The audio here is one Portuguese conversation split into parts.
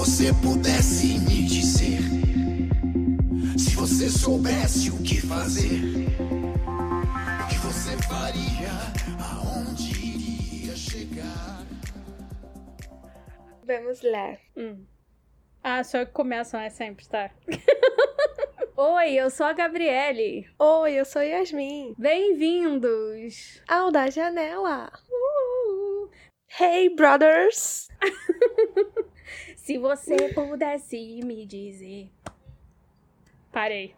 você pudesse me dizer, se você soubesse o que fazer, o que você faria, aonde iria chegar? Vamos lá. Hum. Ah, só que começam, é sempre, tá? Oi, eu sou a Gabriele. Oi, eu sou Yasmin. Bem-vindos ao da janela. Uh! Hey, brothers! Se você pudesse me dizer. Parei.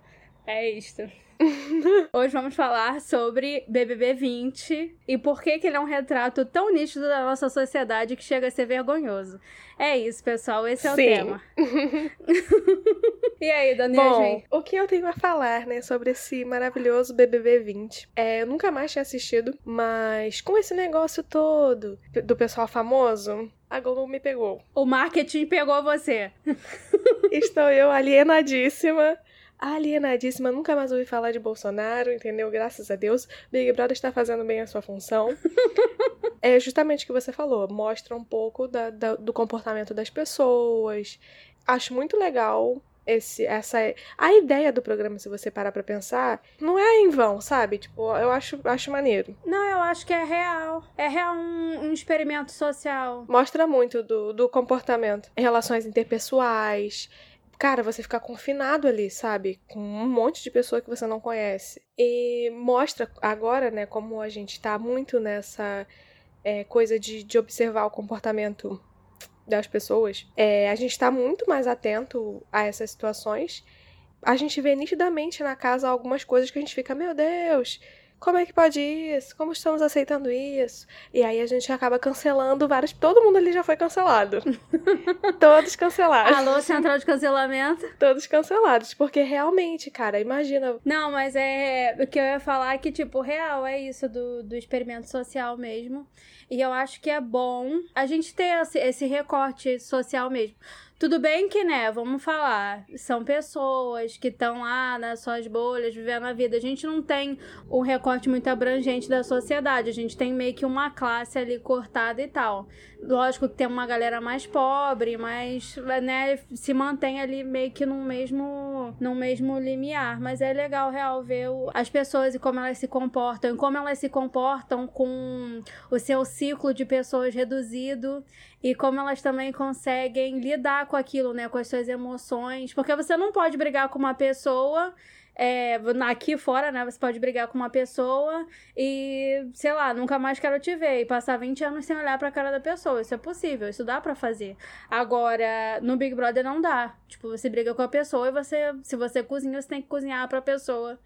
É isto. Hoje vamos falar sobre BBB 20 e por que, que ele é um retrato tão nítido da nossa sociedade que chega a ser vergonhoso. É isso, pessoal. Esse é Sim. o tema. e aí, Daniela? Bom, o que eu tenho a falar, né, sobre esse maravilhoso BBB 20? É, eu nunca mais tinha assistido, mas com esse negócio todo do pessoal famoso, a Globo me pegou. O marketing pegou você. Estou eu alienadíssima alienadíssima, nunca mais ouvi falar de Bolsonaro, entendeu? Graças a Deus. Big Brother está fazendo bem a sua função. é justamente o que você falou, mostra um pouco da, da, do comportamento das pessoas. Acho muito legal esse, essa a ideia do programa, se você parar para pensar, não é em vão, sabe? Tipo, eu acho, acho maneiro. Não, eu acho que é real. É real um, um experimento social. Mostra muito do, do comportamento, relações interpessoais, cara, você ficar confinado ali, sabe? Com um monte de pessoa que você não conhece. E mostra agora, né, como a gente tá muito nessa é, coisa de, de observar o comportamento das pessoas. É, a gente tá muito mais atento a essas situações. A gente vê nitidamente na casa algumas coisas que a gente fica, meu Deus, como é que pode isso? Como estamos aceitando isso? E aí a gente acaba cancelando vários. Todo mundo ali já foi cancelado. Todos cancelados. Alô, central de cancelamento? Todos cancelados. Porque realmente, cara, imagina. Não, mas é. O que eu ia falar é que, tipo, real é isso do, do experimento social mesmo. E eu acho que é bom a gente ter esse, esse recorte social mesmo. Tudo bem que, né, vamos falar, são pessoas que estão lá nas suas bolhas, vivendo a vida. A gente não tem um recorte muito abrangente da sociedade, a gente tem meio que uma classe ali cortada e tal. Lógico que tem uma galera mais pobre, mas, né, se mantém ali meio que no mesmo, no mesmo limiar. Mas é legal, real, ver o, as pessoas e como elas se comportam, e como elas se comportam com o seu ciclo de pessoas reduzido. E como elas também conseguem lidar com aquilo, né, com as suas emoções, porque você não pode brigar com uma pessoa é, aqui fora, né? Você pode brigar com uma pessoa e, sei lá, nunca mais quero te ver. E passar 20 anos sem olhar pra cara da pessoa. Isso é possível, isso dá para fazer. Agora, no Big Brother não dá. Tipo, você briga com a pessoa e você, se você cozinha, você tem que cozinhar pra pessoa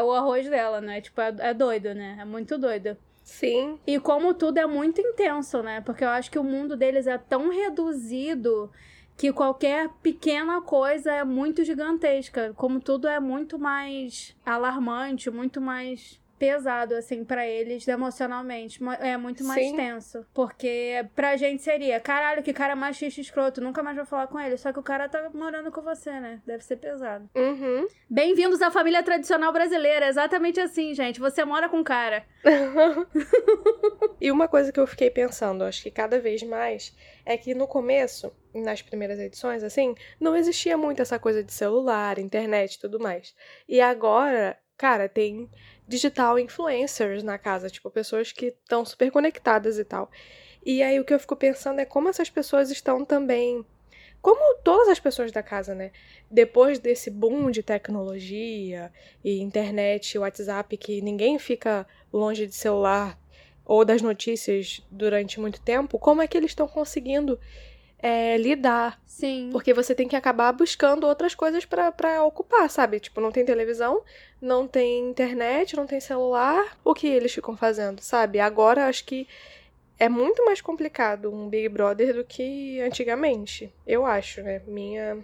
o arroz dela, né? Tipo, é, é doido, né? É muito doido. Sim. E como tudo é muito intenso, né? Porque eu acho que o mundo deles é tão reduzido que qualquer pequena coisa é muito gigantesca. Como tudo é muito mais alarmante, muito mais pesado, assim, para eles emocionalmente. É muito mais Sim. tenso. Porque pra gente seria, caralho, que cara machista escroto, nunca mais vou falar com ele. Só que o cara tá morando com você, né? Deve ser pesado. Uhum. Bem-vindos à família tradicional brasileira. Exatamente assim, gente. Você mora com cara. e uma coisa que eu fiquei pensando, acho que cada vez mais, é que no começo, nas primeiras edições, assim, não existia muito essa coisa de celular, internet e tudo mais. E agora, cara, tem digital influencers na casa, tipo, pessoas que estão super conectadas e tal. E aí o que eu fico pensando é como essas pessoas estão também. Como todas as pessoas da casa, né? Depois desse boom de tecnologia e internet, WhatsApp, que ninguém fica longe de celular ou das notícias durante muito tempo, como é que eles estão conseguindo é, lidar. Sim. Porque você tem que acabar buscando outras coisas para ocupar, sabe? Tipo, não tem televisão, não tem internet, não tem celular. O que eles ficam fazendo, sabe? Agora acho que é muito mais complicado um Big Brother do que antigamente. Eu acho, né? Minha,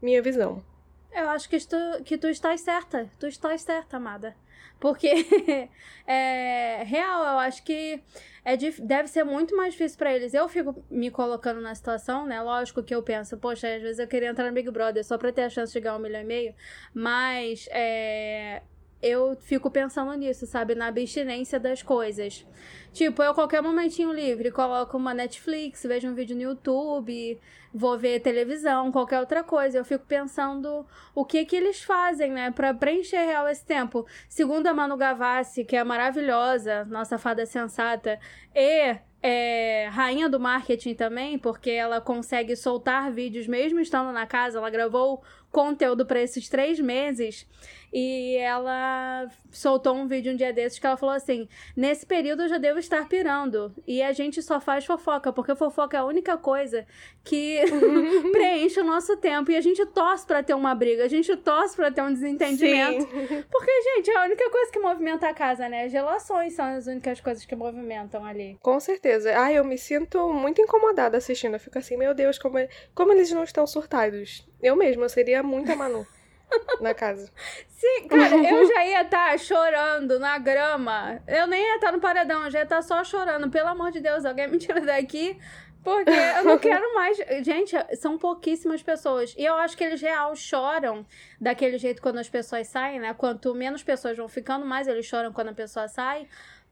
minha visão. Eu acho que tu, que tu estás certa. Tu estás certa, amada. Porque é real, eu acho que é, deve ser muito mais difícil para eles. Eu fico me colocando na situação, né? Lógico que eu penso, poxa, às vezes eu queria entrar no Big Brother só pra ter a chance de ganhar um milhão e meio, mas é, eu fico pensando nisso, sabe? Na abstinência das coisas. Tipo, eu qualquer momentinho livre coloco uma Netflix, vejo um vídeo no YouTube, vou ver televisão, qualquer outra coisa. Eu fico pensando o que que eles fazem, né, para preencher real esse tempo. Segundo a Manu Gavassi, que é maravilhosa, nossa fada sensata, e é, rainha do marketing também, porque ela consegue soltar vídeos mesmo estando na casa. Ela gravou conteúdo para esses três meses e ela soltou um vídeo um dia desses que ela falou assim: nesse período eu já devo estar pirando. E a gente só faz fofoca, porque fofoca é a única coisa que preenche o nosso tempo. E a gente torce para ter uma briga, a gente torce para ter um desentendimento. Sim. Porque, gente, é a única coisa que movimenta a casa, né? As relações são as únicas coisas que movimentam ali. Com certeza. Ai, eu me sinto muito incomodada assistindo. Eu fico assim, meu Deus, como, é... como eles não estão surtados. Eu mesma seria muito a Manu. na casa. Sim, cara, eu já ia estar tá chorando na grama. Eu nem ia estar tá no paredão, eu já ia estar tá só chorando. Pelo amor de Deus, alguém me tira daqui. Porque eu não quero mais. Gente, são pouquíssimas pessoas. E eu acho que eles real choram daquele jeito quando as pessoas saem, né? Quanto menos pessoas vão ficando, mais eles choram quando a pessoa sai.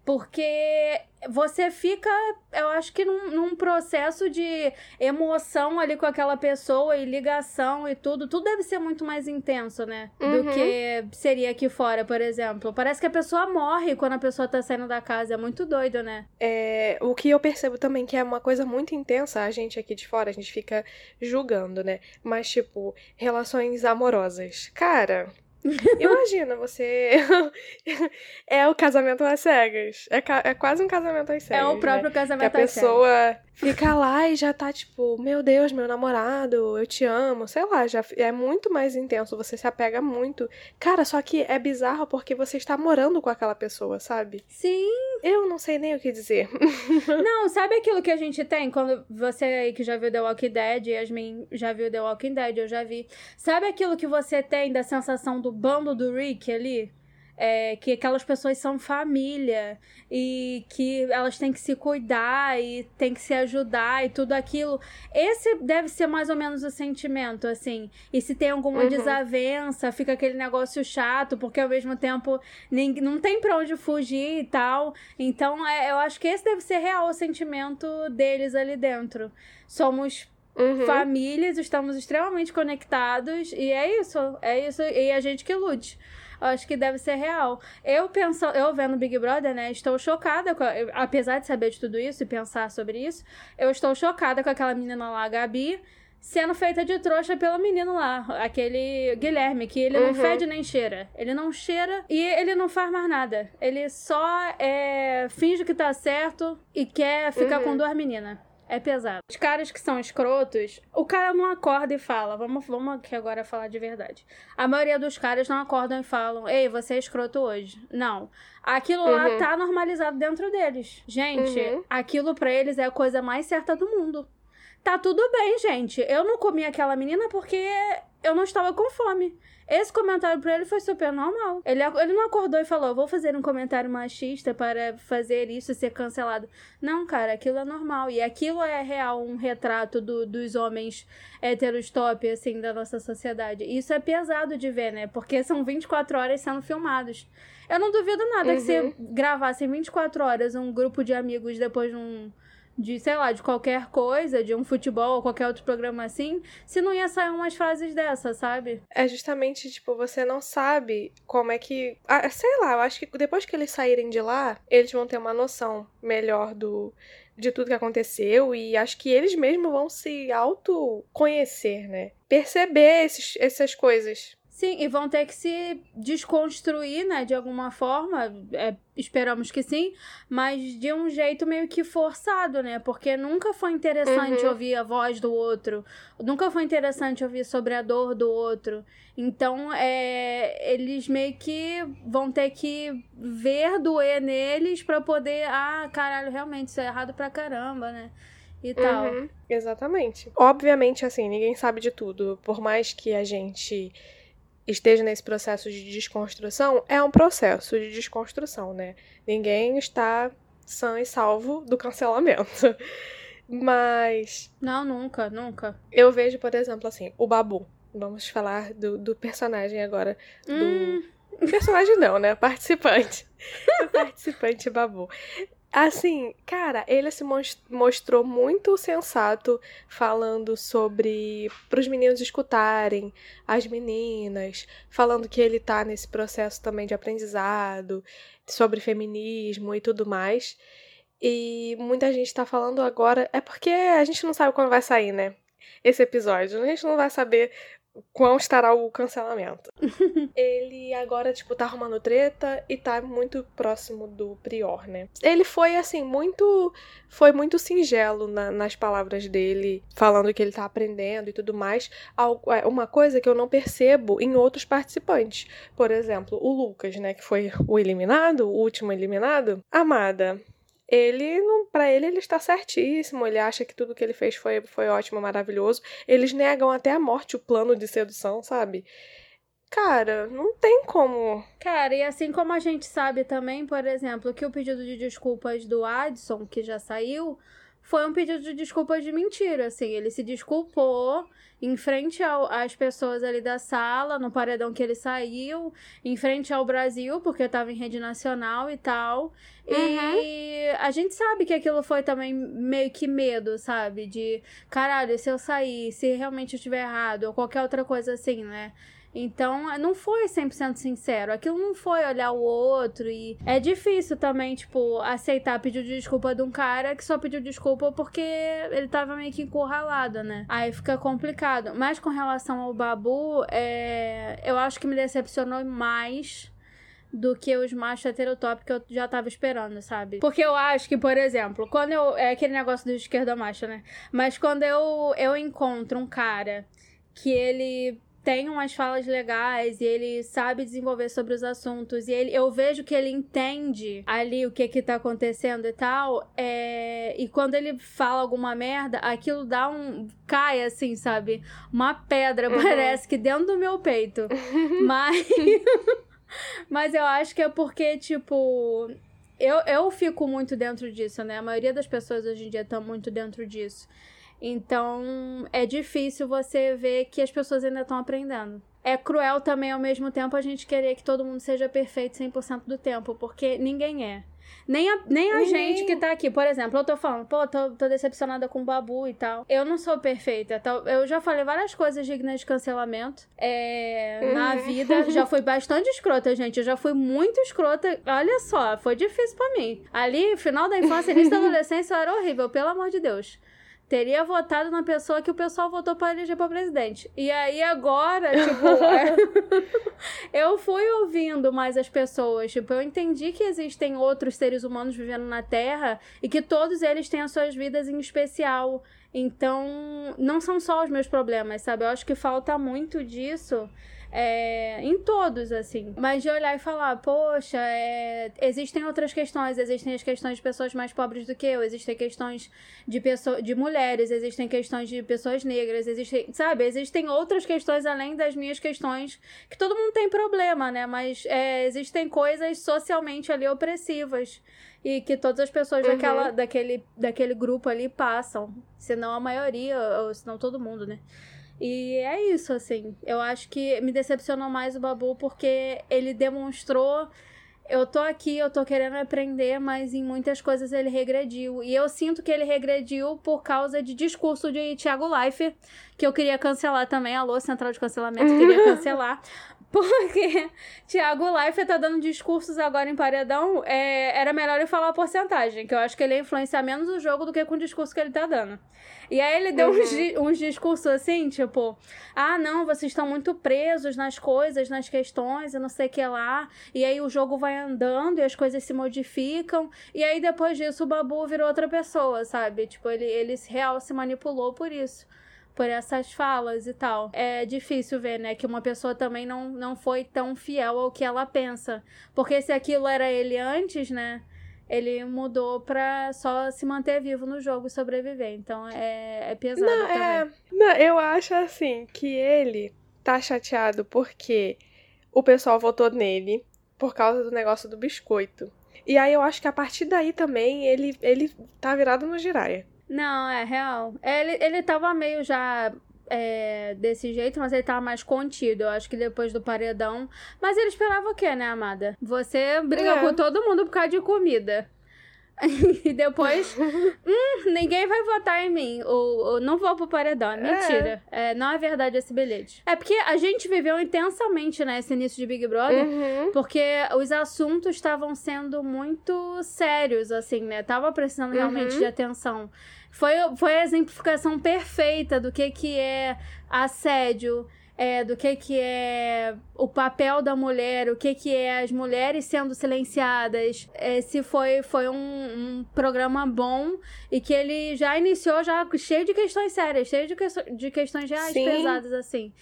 Porque você fica, eu acho que num, num, processo de emoção ali com aquela pessoa e ligação e tudo. Tudo deve ser muito mais intenso, né? Uhum. Do que seria aqui fora, por exemplo. Parece que a pessoa morre quando a pessoa tá saindo da casa. É muito doido, né? É, o que eu percebo também que é uma coisa muito intensa, a gente aqui de fora, a gente fica julgando, né? Mas, tipo, relações amorosas. Cara, Imagina, você. é o casamento às cegas. É, ca... é quase um casamento às cegas. É o próprio né? casamento que a pessoa fica lá e já tá tipo, meu Deus, meu namorado, eu te amo. Sei lá, já é muito mais intenso. Você se apega muito. Cara, só que é bizarro porque você está morando com aquela pessoa, sabe? Sim. Eu não sei nem o que dizer. não, sabe aquilo que a gente tem quando você aí que já viu The Walking Dead, Yasmin já viu The Walking Dead, eu já vi. Sabe aquilo que você tem da sensação do bando do Rick ali. É, que aquelas pessoas são família e que elas têm que se cuidar e têm que se ajudar e tudo aquilo. Esse deve ser mais ou menos o sentimento, assim. E se tem alguma uhum. desavença, fica aquele negócio chato, porque ao mesmo tempo ninguém, não tem pra onde fugir e tal. Então, é, eu acho que esse deve ser real o sentimento deles ali dentro. Somos Uhum. famílias, estamos extremamente conectados e é isso, é isso, e a gente que lute. acho que deve ser real. Eu penso, eu vendo Big Brother, né, estou chocada, com, apesar de saber de tudo isso e pensar sobre isso, eu estou chocada com aquela menina lá, a Gabi, sendo feita de trouxa pelo menino lá, aquele Guilherme, que ele uhum. não fede nem cheira. Ele não cheira e ele não faz mais nada. Ele só é, finge que tá certo e quer ficar uhum. com duas meninas. É pesado. Os caras que são escrotos, o cara não acorda e fala. Vamos, vamos aqui agora falar de verdade. A maioria dos caras não acordam e falam: Ei, você é escroto hoje. Não. Aquilo uhum. lá tá normalizado dentro deles. Gente, uhum. aquilo para eles é a coisa mais certa do mundo. Tá tudo bem, gente. Eu não comi aquela menina porque eu não estava com fome. Esse comentário pra ele foi super normal. Ele, ele não acordou e falou: vou fazer um comentário machista para fazer isso ser cancelado. Não, cara, aquilo é normal. E aquilo é real, um retrato do, dos homens héteros top, assim, da nossa sociedade. isso é pesado de ver, né? Porque são 24 horas sendo filmados. Eu não duvido nada uhum. que você gravasse em 24 horas um grupo de amigos depois de um de, sei lá, de qualquer coisa, de um futebol ou qualquer outro programa assim, se não ia sair umas frases dessas, sabe? É justamente, tipo, você não sabe como é que. Ah, sei lá, eu acho que depois que eles saírem de lá, eles vão ter uma noção melhor do. De tudo que aconteceu, e acho que eles mesmos vão se autoconhecer, né? Perceber esses, essas coisas. Sim, e vão ter que se desconstruir, né, de alguma forma, é, esperamos que sim, mas de um jeito meio que forçado, né, porque nunca foi interessante uhum. ouvir a voz do outro, nunca foi interessante ouvir sobre a dor do outro, então é, eles meio que vão ter que ver doer neles para poder, ah, caralho, realmente isso é errado pra caramba, né, e tal. Uhum, exatamente. Obviamente, assim, ninguém sabe de tudo, por mais que a gente esteja nesse processo de desconstrução, é um processo de desconstrução, né? Ninguém está sã e salvo do cancelamento. Mas. Não, nunca, nunca. Eu vejo, por exemplo, assim, o Babu. Vamos falar do, do personagem agora. Do, hum, Personagem não, né? Participante. o participante Babu. Assim, cara, ele se mostrou muito sensato falando sobre para os meninos escutarem as meninas, falando que ele tá nesse processo também de aprendizado, sobre feminismo e tudo mais. E muita gente tá falando agora, é porque a gente não sabe quando vai sair, né? Esse episódio. A gente não vai saber quão estará o cancelamento. ele agora, tipo, tá arrumando treta e tá muito próximo do Prior, né? Ele foi, assim, muito. Foi muito singelo na, nas palavras dele, falando que ele tá aprendendo e tudo mais. É, uma coisa que eu não percebo em outros participantes. Por exemplo, o Lucas, né? Que foi o eliminado, o último eliminado. Amada, ele não para ele ele está certíssimo, ele acha que tudo que ele fez foi, foi ótimo, maravilhoso. Eles negam até a morte o plano de sedução, sabe? Cara, não tem como. Cara, e assim como a gente sabe também, por exemplo, que o pedido de desculpas do Adson, que já saiu, foi um pedido de desculpas de mentira, assim, ele se desculpou em frente ao, às pessoas ali da sala, no paredão que ele saiu, em frente ao Brasil, porque estava em rede nacional e tal. Uhum. E a gente sabe que aquilo foi também meio que medo, sabe? De caralho, se eu sair, se realmente eu estiver errado, ou qualquer outra coisa assim, né? Então, não foi 100% sincero. Aquilo não foi olhar o outro e é difícil também, tipo, aceitar pedir desculpa de um cara que só pediu desculpa porque ele tava meio que encurralado, né? Aí fica complicado. Mas com relação ao Babu, é... eu acho que me decepcionou mais do que os machos heterotop que eu já tava esperando, sabe? Porque eu acho que, por exemplo, quando eu. É aquele negócio do esquerda macho, né? Mas quando eu, eu encontro um cara que ele tem umas falas legais e ele sabe desenvolver sobre os assuntos e ele, eu vejo que ele entende ali o que que tá acontecendo e tal, é, e quando ele fala alguma merda, aquilo dá um cai assim, sabe? Uma pedra uhum. parece que dentro do meu peito. Mas mas eu acho que é porque tipo eu, eu fico muito dentro disso, né? A maioria das pessoas hoje em dia estão muito dentro disso. Então é difícil você ver que as pessoas ainda estão aprendendo. É cruel também ao mesmo tempo a gente querer que todo mundo seja perfeito 100% do tempo, porque ninguém é. Nem a, nem a gente que tá aqui, por exemplo, eu tô falando, pô, tô, tô decepcionada com o Babu e tal. Eu não sou perfeita. Eu já falei várias coisas dignas de cancelamento é, uhum. na vida. Já fui bastante escrota, gente. Eu já fui muito escrota. Olha só, foi difícil para mim. Ali, final da infância, início da adolescência, eu era horrível, pelo amor de Deus teria votado na pessoa que o pessoal votou para eleger para presidente. E aí agora, tipo, é... eu fui ouvindo mais as pessoas, tipo, eu entendi que existem outros seres humanos vivendo na Terra e que todos eles têm as suas vidas em especial. Então, não são só os meus problemas, sabe? Eu acho que falta muito disso é, em todos, assim. Mas de olhar e falar, poxa, é, existem outras questões, existem as questões de pessoas mais pobres do que eu, existem questões de, pessoa, de mulheres, existem questões de pessoas negras, existem, sabe, existem outras questões além das minhas questões, que todo mundo tem problema, né? Mas é, existem coisas socialmente ali opressivas e que todas as pessoas uhum. daquela, daquele, daquele grupo ali passam, se não a maioria, ou se não todo mundo, né? E é isso, assim. Eu acho que me decepcionou mais o Babu porque ele demonstrou. Eu tô aqui, eu tô querendo aprender, mas em muitas coisas ele regrediu. E eu sinto que ele regrediu por causa de discurso de Thiago Life, que eu queria cancelar também. Alô, Central de Cancelamento, queria cancelar. Porque Thiago Leifert tá dando discursos agora em paredão. É, era melhor ele falar a porcentagem, que eu acho que ele ia influenciar menos o jogo do que com o discurso que ele tá dando. E aí ele deu uhum. uns, uns discursos assim, tipo, ah, não, vocês estão muito presos nas coisas, nas questões e não sei o que lá. E aí o jogo vai andando e as coisas se modificam. E aí depois disso o Babu virou outra pessoa, sabe? Tipo, ele, ele real se manipulou por isso por essas falas e tal. É difícil ver, né, que uma pessoa também não, não foi tão fiel ao que ela pensa. Porque se aquilo era ele antes, né, ele mudou pra só se manter vivo no jogo e sobreviver. Então é, é pesado não, também. É... Não, eu acho assim que ele tá chateado porque o pessoal votou nele por causa do negócio do biscoito. E aí eu acho que a partir daí também ele, ele tá virado no giraia. Não, é real. Ele, ele tava meio já é, desse jeito, mas ele tava mais contido. Eu acho que depois do paredão. Mas ele esperava o quê, né, amada? Você briga é. com todo mundo por causa de comida. e depois, hum, ninguém vai votar em mim. Ou, ou não vou pro paredão. É mentira. É. É, não é verdade esse bilhete. É porque a gente viveu intensamente, né, esse início de Big Brother. Uhum. Porque os assuntos estavam sendo muito sérios, assim, né? Tava precisando realmente uhum. de atenção. Foi, foi a exemplificação perfeita do que, que é assédio é, do que, que é o papel da mulher, o que, que é as mulheres sendo silenciadas. Esse foi, foi um, um programa bom e que ele já iniciou já cheio de questões sérias, cheio de, que, de questões reais Sim. pesadas, assim.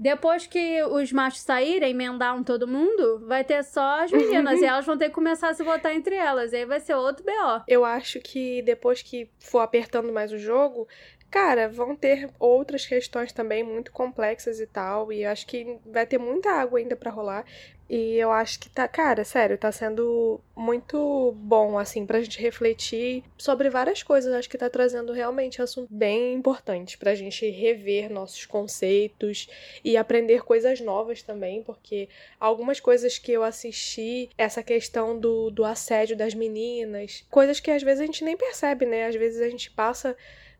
Depois que os machos saírem, emendaram todo mundo, vai ter só as meninas. e elas vão ter que começar a se votar entre elas. E aí vai ser outro BO. Eu acho que depois que for apertando mais o jogo, Cara, vão ter outras questões também muito complexas e tal, e acho que vai ter muita água ainda para rolar. E eu acho que tá, cara, sério, tá sendo muito bom, assim, pra gente refletir sobre várias coisas. Acho que tá trazendo realmente assunto bem importante pra gente rever nossos conceitos e aprender coisas novas também, porque algumas coisas que eu assisti, essa questão do, do assédio das meninas, coisas que às vezes a gente nem percebe, né? Às vezes a gente passa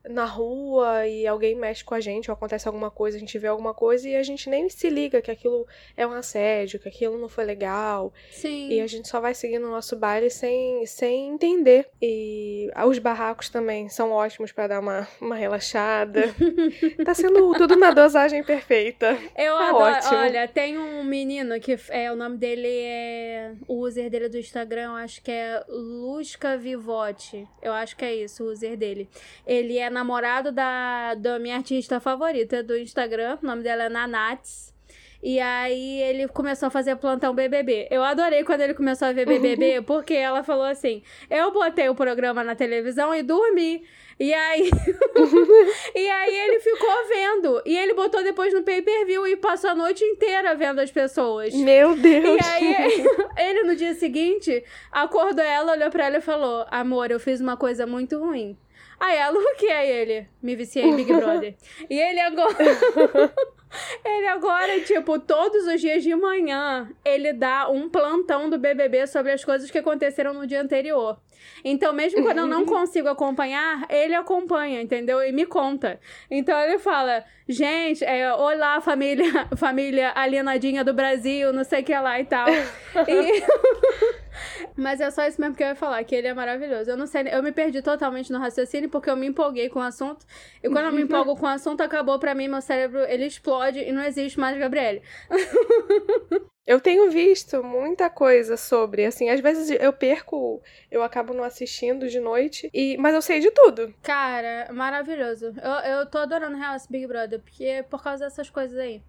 na rua e alguém mexe com a gente ou acontece alguma coisa, a gente vê alguma coisa e a gente nem se liga que aquilo é um assédio, que aquilo não foi legal. Sim. E a gente só vai seguindo o nosso baile sem, sem entender. E os barracos também são ótimos para dar uma, uma relaxada. tá sendo tudo na dosagem perfeita. Eu tá adoro. Ótimo. Olha, tem um menino que é o nome dele é o user dele do Instagram, eu acho que é Lusca Vivote. Eu acho que é isso, o user dele. Ele é namorado da, da minha artista favorita do Instagram. O nome dela é Nanats. E aí ele começou a fazer plantão BBB. Eu adorei quando ele começou a ver BBB, porque ela falou assim: "Eu botei o programa na televisão e dormi". E aí E aí ele ficou vendo. E ele botou depois no pay-per-view e passou a noite inteira vendo as pessoas. Meu Deus. E aí ele no dia seguinte acordou ela, olhou para ela e falou: "Amor, eu fiz uma coisa muito ruim". Aí ela, o que é ele? Me viciei em Big Brother. e ele agora. Ele agora, tipo, todos os dias de manhã, ele dá um plantão do BBB sobre as coisas que aconteceram no dia anterior. Então, mesmo quando eu não consigo acompanhar, ele acompanha, entendeu? E me conta. Então, ele fala: gente, é, olá, família, família alienadinha do Brasil, não sei o que lá e tal. e... Mas é só isso mesmo que eu ia falar, que ele é maravilhoso. Eu não sei, eu me perdi totalmente no raciocínio porque eu me empolguei com o assunto. E quando eu me empolgo com o assunto, acabou pra mim, meu cérebro, ele explode e não existe mais Gabriele. Eu tenho visto muita coisa sobre, assim, às vezes eu perco, eu acabo não assistindo de noite, e mas eu sei de tudo. Cara, maravilhoso. Eu, eu tô adorando real esse Big Brother, porque é por causa dessas coisas aí.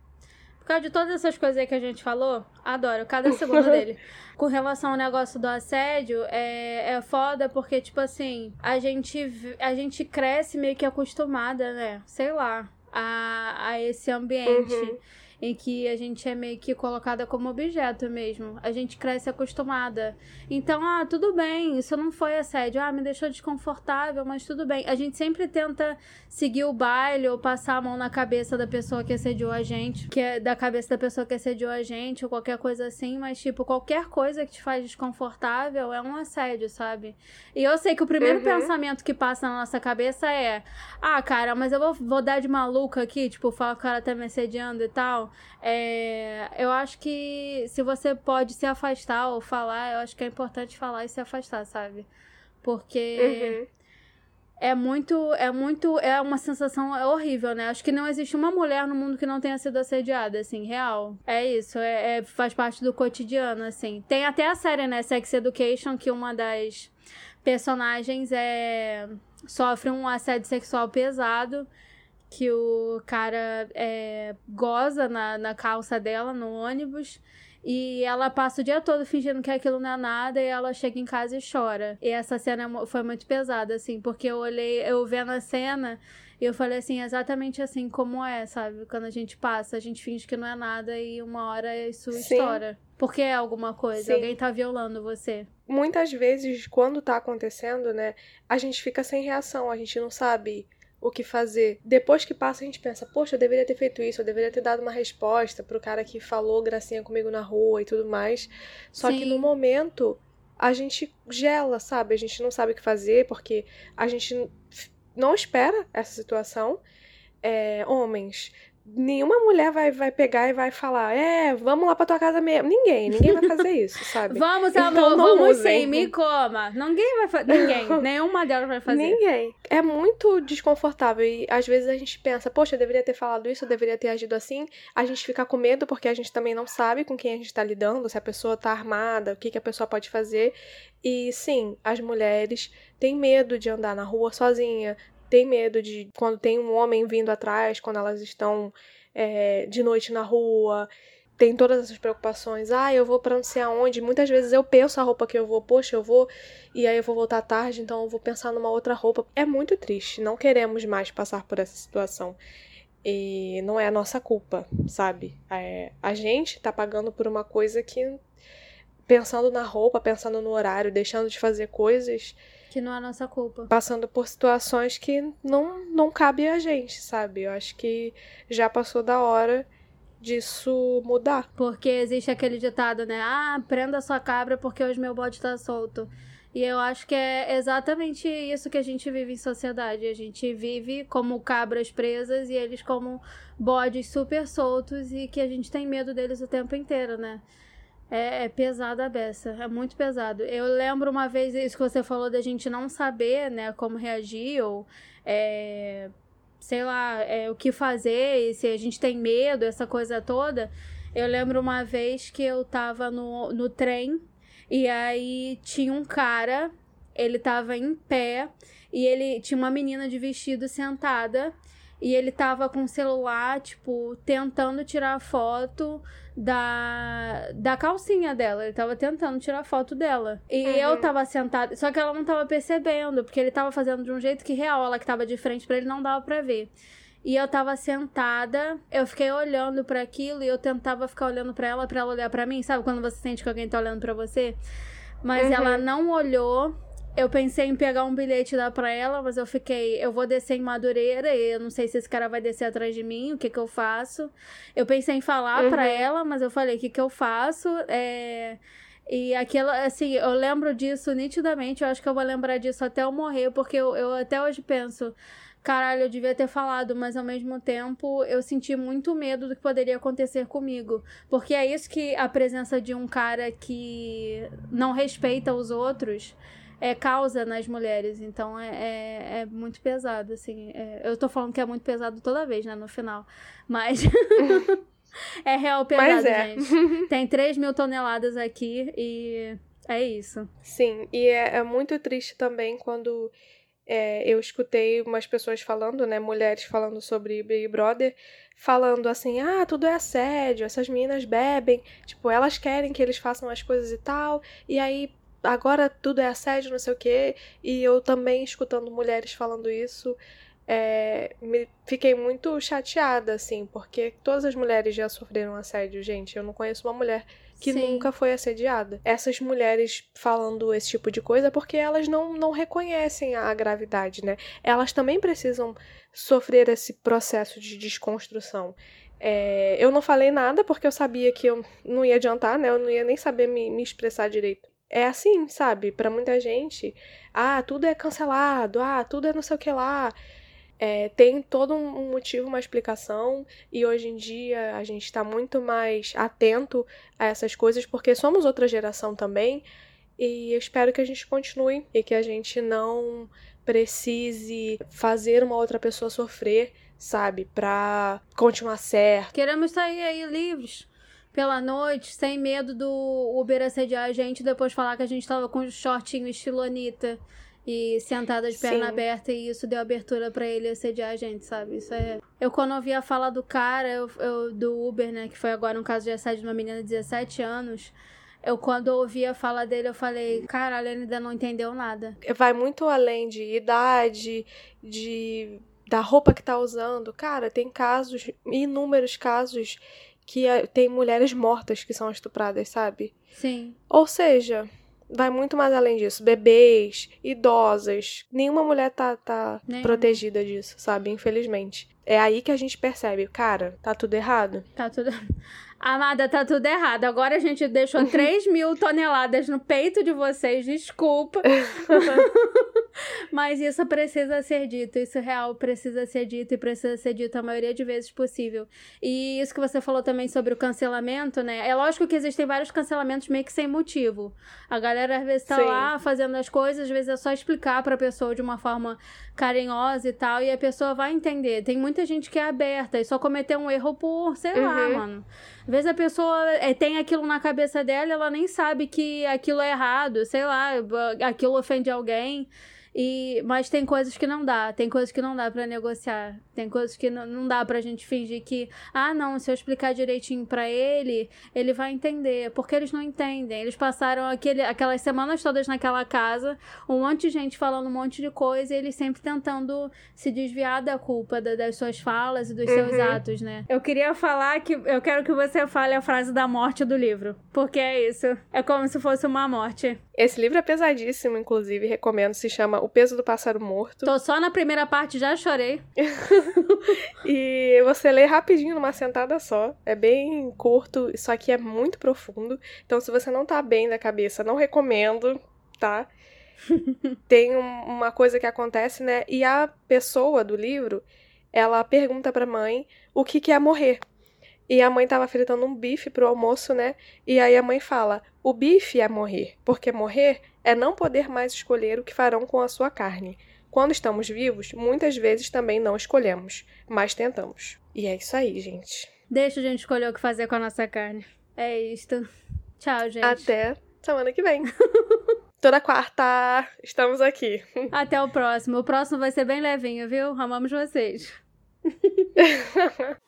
Por causa de todas essas coisas aí que a gente falou, adoro cada segundo dele. Com relação ao negócio do assédio, é, é foda porque, tipo assim, a gente, a gente cresce meio que acostumada, né? Sei lá, a, a esse ambiente. Uhum em que a gente é meio que colocada como objeto mesmo. A gente cresce acostumada. Então, ah, tudo bem, isso não foi assédio. Ah, me deixou desconfortável, mas tudo bem. A gente sempre tenta seguir o baile ou passar a mão na cabeça da pessoa que assediou a gente, que é da cabeça da pessoa que assediou a gente, ou qualquer coisa assim, mas, tipo, qualquer coisa que te faz desconfortável é um assédio, sabe? E eu sei que o primeiro uhum. pensamento que passa na nossa cabeça é: ah, cara, mas eu vou, vou dar de maluca aqui, tipo, falar que o cara tá me assediando e tal. É, eu acho que se você pode se afastar ou falar, eu acho que é importante falar e se afastar, sabe? Porque uhum. é muito, é muito, é uma sensação horrível, né? Acho que não existe uma mulher no mundo que não tenha sido assediada, assim, real. É isso, é, é faz parte do cotidiano, assim. Tem até a série, né, Sex Education, que uma das personagens é sofre um assédio sexual pesado que o cara é, goza na, na calça dela no ônibus. E ela passa o dia todo fingindo que aquilo não é nada e ela chega em casa e chora. E essa cena é foi muito pesada, assim, porque eu olhei, eu vendo a cena e eu falei assim, exatamente assim como é, sabe? Quando a gente passa, a gente finge que não é nada e uma hora isso Sim. estoura. Porque é alguma coisa, Sim. alguém tá violando você. Muitas vezes, quando tá acontecendo, né, a gente fica sem reação, a gente não sabe o que fazer. Depois que passa, a gente pensa, poxa, eu deveria ter feito isso, eu deveria ter dado uma resposta pro cara que falou gracinha comigo na rua e tudo mais. Só Sim. que no momento a gente gela, sabe? A gente não sabe o que fazer porque a gente não espera essa situação. É, homens, nenhuma mulher vai, vai pegar e vai falar, é, vamos lá pra tua casa mesmo. Ninguém, ninguém vai fazer isso, sabe? vamos, então, amor, vamos usem. sim, me coma. Ninguém vai fazer, ninguém, nenhuma delas vai fazer. Ninguém. É muito desconfortável e às vezes a gente pensa, poxa, eu deveria ter falado isso, eu deveria ter agido assim. A gente fica com medo porque a gente também não sabe com quem a gente tá lidando, se a pessoa tá armada, o que, que a pessoa pode fazer. E sim, as mulheres têm medo de andar na rua sozinha, tem medo de quando tem um homem vindo atrás, quando elas estão é, de noite na rua. Tem todas essas preocupações. Ah, eu vou pra não sei aonde. Muitas vezes eu penso a roupa que eu vou, poxa, eu vou e aí eu vou voltar tarde, então eu vou pensar numa outra roupa. É muito triste. Não queremos mais passar por essa situação. E não é a nossa culpa, sabe? É, a gente tá pagando por uma coisa que, pensando na roupa, pensando no horário, deixando de fazer coisas que não é nossa culpa. Passando por situações que não, não cabe a gente, sabe? Eu acho que já passou da hora disso mudar. Porque existe aquele ditado, né? Ah, prenda sua cabra porque hoje meu bode tá solto. E eu acho que é exatamente isso que a gente vive em sociedade. A gente vive como cabras presas e eles como bodes super soltos e que a gente tem medo deles o tempo inteiro, né? É, é pesada a beça, é muito pesado. Eu lembro uma vez isso que você falou da gente não saber, né, como reagir ou é, sei lá, é, o que fazer e se a gente tem medo, essa coisa toda. Eu lembro uma vez que eu tava no, no trem e aí tinha um cara, ele tava em pé e ele tinha uma menina de vestido sentada e ele tava com o celular, tipo, tentando tirar foto da, da calcinha dela. Ele tava tentando tirar foto dela. E uhum. eu tava sentada. Só que ela não tava percebendo, porque ele tava fazendo de um jeito que real, ela que tava de frente para ele não dava pra ver. E eu tava sentada, eu fiquei olhando para aquilo e eu tentava ficar olhando para ela, para ela olhar para mim, sabe quando você sente que alguém tá olhando para você? Mas uhum. ela não olhou eu pensei em pegar um bilhete e dar pra ela, mas eu fiquei, eu vou descer em Madureira e eu não sei se esse cara vai descer atrás de mim, o que que eu faço. Eu pensei em falar uhum. pra ela, mas eu falei, o que que eu faço? É... E aquilo, assim, eu lembro disso nitidamente, eu acho que eu vou lembrar disso até eu morrer, porque eu, eu até hoje penso, caralho, eu devia ter falado, mas ao mesmo tempo eu senti muito medo do que poderia acontecer comigo. Porque é isso que a presença de um cara que não respeita os outros é, causa nas mulheres. Então é, é, é muito pesado, assim. É, eu tô falando que é muito pesado toda vez, né? No final. Mas. é real pesado, é. gente. Tem 3 mil toneladas aqui e é isso. Sim, e é, é muito triste também quando é, eu escutei umas pessoas falando, né, mulheres falando sobre Big Brother, falando assim, ah, tudo é assédio, essas meninas bebem, tipo, elas querem que eles façam as coisas e tal, e aí agora tudo é assédio, não sei o quê. E eu também, escutando mulheres falando isso, é, me fiquei muito chateada, assim, porque todas as mulheres já sofreram assédio, gente. Eu não conheço uma mulher que Sim. nunca foi assediada. Essas mulheres falando esse tipo de coisa é porque elas não, não reconhecem a gravidade, né? Elas também precisam sofrer esse processo de desconstrução. É, eu não falei nada porque eu sabia que eu não ia adiantar, né? Eu não ia nem saber me, me expressar direito é assim, sabe? Para muita gente, ah, tudo é cancelado, ah, tudo é não sei o que lá. É, tem todo um motivo, uma explicação, e hoje em dia a gente está muito mais atento a essas coisas porque somos outra geração também. E eu espero que a gente continue e que a gente não precise fazer uma outra pessoa sofrer, sabe? Pra continuar certo. Queremos sair aí livres pela noite, sem medo do Uber assediar a gente e depois falar que a gente tava com um shortinho estilo Anitta e sentada de perna Sim. aberta e isso deu abertura para ele assediar a gente, sabe? Isso é. Eu, quando ouvi a fala do cara, eu, eu, do Uber, né, que foi agora um caso de assédio de uma menina de 17 anos. Eu, quando ouvi a fala dele, eu falei, caralho, ele ainda não entendeu nada. Vai muito além de idade, de da roupa que tá usando. Cara, tem casos, inúmeros casos que tem mulheres mortas que são estupradas, sabe? Sim. Ou seja, vai muito mais além disso. Bebês, idosas, nenhuma mulher tá, tá protegida disso, sabe? Infelizmente. É aí que a gente percebe, cara, tá tudo errado. Tá tudo. Amada, tá tudo errado. Agora a gente deixou 3 mil toneladas no peito de vocês, desculpa. Mas isso precisa ser dito, isso real precisa ser dito e precisa ser dito a maioria de vezes possível. E isso que você falou também sobre o cancelamento, né? É lógico que existem vários cancelamentos meio que sem motivo. A galera às vezes tá Sim. lá fazendo as coisas, às vezes é só explicar pra pessoa de uma forma carinhosa e tal, e a pessoa vai entender. Tem muita gente que é aberta e só cometeu um erro por, sei uhum. lá, mano. Às vezes a pessoa é, tem aquilo na cabeça dela, ela nem sabe que aquilo é errado, sei lá, aquilo ofende alguém. E, mas tem coisas que não dá, tem coisas que não dá para negociar, tem coisas que não, não dá pra gente fingir que, ah, não, se eu explicar direitinho para ele, ele vai entender, porque eles não entendem. Eles passaram aquele, aquelas semanas todas naquela casa, um monte de gente falando um monte de coisa e eles sempre tentando se desviar da culpa da, das suas falas e dos uhum. seus atos, né? Eu queria falar que eu quero que você fale a frase da morte do livro, porque é isso, é como se fosse uma morte. Esse livro é pesadíssimo, inclusive, recomendo, se chama O Peso do Pássaro Morto. Tô só na primeira parte, já chorei. e você lê rapidinho numa sentada só. É bem curto, só que é muito profundo. Então, se você não tá bem da cabeça, não recomendo, tá? Tem um, uma coisa que acontece, né? E a pessoa do livro, ela pergunta pra mãe o que, que é morrer. E a mãe tava fritando um bife pro almoço, né? E aí a mãe fala: o bife é morrer, porque morrer é não poder mais escolher o que farão com a sua carne. Quando estamos vivos, muitas vezes também não escolhemos, mas tentamos. E é isso aí, gente. Deixa a gente escolher o que fazer com a nossa carne. É isto. Tchau, gente. Até semana que vem. Toda quarta estamos aqui. Até o próximo. O próximo vai ser bem levinho, viu? Amamos vocês.